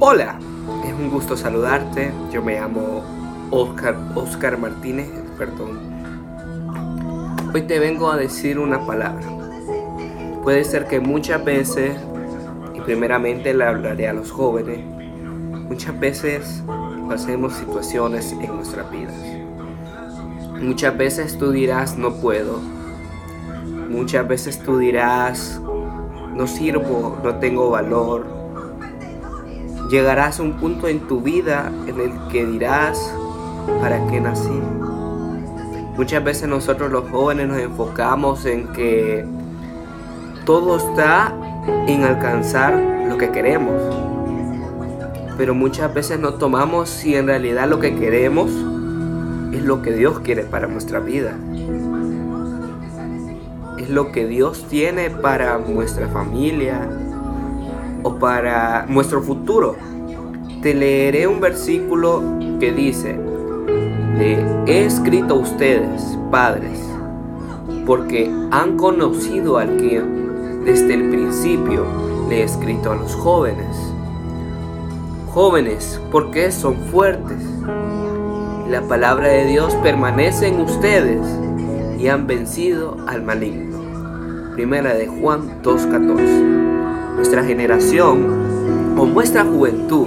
Hola, es un gusto saludarte. Yo me llamo Oscar, Oscar Martínez, perdón. Hoy te vengo a decir una palabra. Puede ser que muchas veces, y primeramente le hablaré a los jóvenes, muchas veces pasemos situaciones en nuestras vidas. Muchas veces tú dirás, no puedo. Muchas veces tú dirás, no sirvo, no tengo valor, Llegarás a un punto en tu vida en el que dirás, ¿para qué nací? Muchas veces nosotros los jóvenes nos enfocamos en que todo está en alcanzar lo que queremos. Pero muchas veces no tomamos si en realidad lo que queremos es lo que Dios quiere para nuestra vida. Es lo que Dios tiene para nuestra familia, para nuestro futuro. Te leeré un versículo que dice, he escrito a ustedes, padres, porque han conocido al que desde el principio le he escrito a los jóvenes. Jóvenes, porque son fuertes. La palabra de Dios permanece en ustedes y han vencido al maligno. Primera de Juan 2.14 nuestra generación o nuestra juventud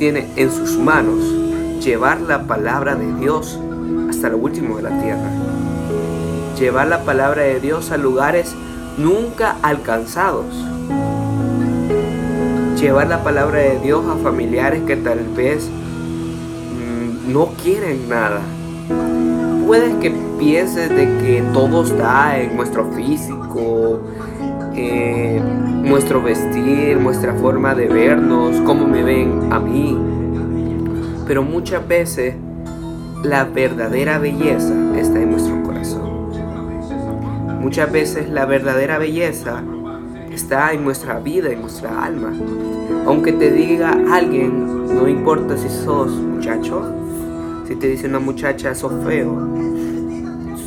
tiene en sus manos llevar la palabra de Dios hasta lo último de la tierra. Llevar la palabra de Dios a lugares nunca alcanzados. Llevar la palabra de Dios a familiares que tal vez mm, no quieren nada. Puedes que pienses de que todo está en nuestro físico, eh, nuestro vestir, nuestra forma de vernos, cómo me ven a mí. Pero muchas veces la verdadera belleza está en nuestro corazón. Muchas veces la verdadera belleza está en nuestra vida, en nuestra alma. Aunque te diga alguien, no importa si sos muchacho, si te dice una muchacha sos feo,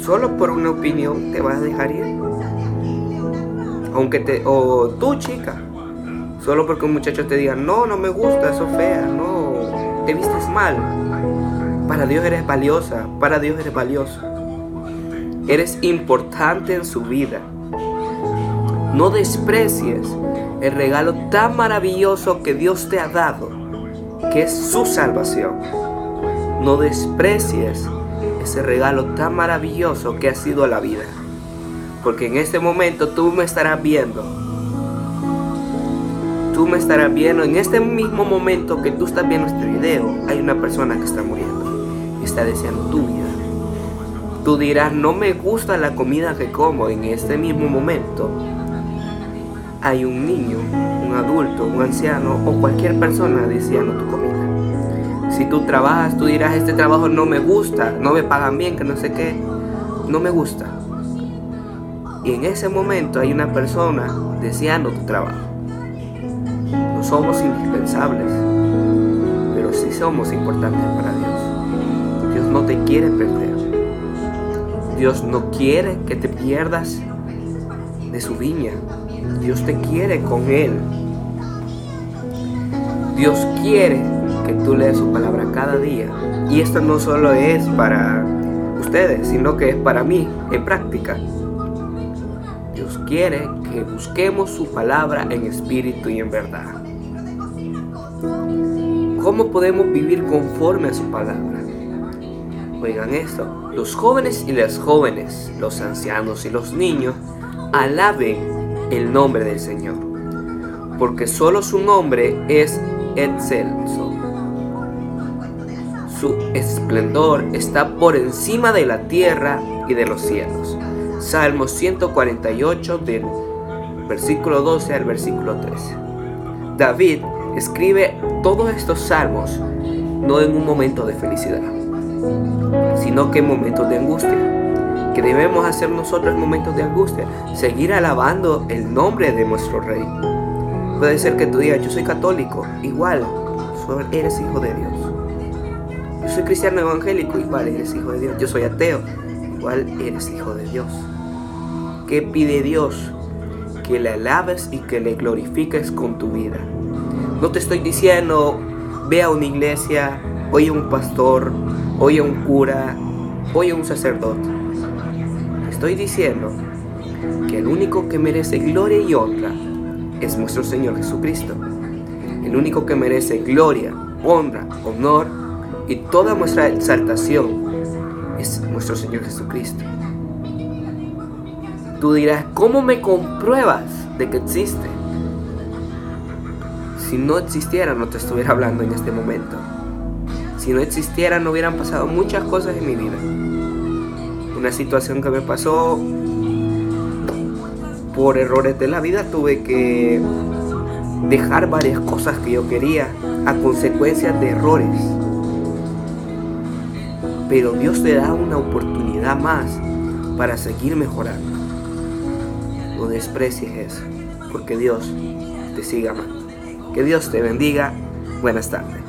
solo por una opinión te vas a dejar ir aunque te, o tú chica, solo porque un muchacho te diga, no, no me gusta, eso fea, no, te vistes mal. Para Dios eres valiosa, para Dios eres valioso. Eres importante en su vida. No desprecies el regalo tan maravilloso que Dios te ha dado, que es su salvación. No desprecies ese regalo tan maravilloso que ha sido la vida. Porque en este momento tú me estarás viendo. Tú me estarás viendo. En este mismo momento que tú estás viendo este video, hay una persona que está muriendo. Está deseando tu vida. Tú dirás, no me gusta la comida que como. En este mismo momento hay un niño, un adulto, un anciano o cualquier persona deseando tu comida. Si tú trabajas, tú dirás, este trabajo no me gusta, no me pagan bien, que no sé qué. No me gusta. Y en ese momento hay una persona deseando tu trabajo. No somos indispensables, pero sí somos importantes para Dios. Dios no te quiere perder. Dios no quiere que te pierdas de su viña. Dios te quiere con Él. Dios quiere que tú leas su palabra cada día. Y esto no solo es para ustedes, sino que es para mí en práctica quiere que busquemos su palabra en espíritu y en verdad. ¿Cómo podemos vivir conforme a su palabra? Oigan esto, los jóvenes y las jóvenes, los ancianos y los niños, alaben el nombre del Señor, porque solo su nombre es excelso. Su esplendor está por encima de la tierra y de los cielos. Salmo 148 del versículo 12 al versículo 13. David escribe todos estos salmos no en un momento de felicidad, sino que en momentos de angustia. Que debemos hacer nosotros en momentos de angustia? Seguir alabando el nombre de nuestro Rey. Puede ser que tú digas, yo soy católico, igual, eres hijo de Dios. Yo soy cristiano evangélico, igual eres hijo de Dios. Yo soy ateo, igual eres hijo de Dios. ¿Qué pide Dios? Que le alabes y que le glorifiques con tu vida. No te estoy diciendo, ve a una iglesia, oye a un pastor, oye a un cura, oye a un sacerdote. Te estoy diciendo que el único que merece gloria y honra es nuestro Señor Jesucristo. El único que merece gloria, honra, honor y toda nuestra exaltación es nuestro Señor Jesucristo. Tú dirás, ¿cómo me compruebas de que existe? Si no existiera, no te estuviera hablando en este momento. Si no existiera, no hubieran pasado muchas cosas en mi vida. Una situación que me pasó por errores de la vida, tuve que dejar varias cosas que yo quería a consecuencia de errores. Pero Dios te da una oportunidad más para seguir mejorando. No desprecies eso, porque Dios te sigue amando. Que Dios te bendiga. Buenas tardes.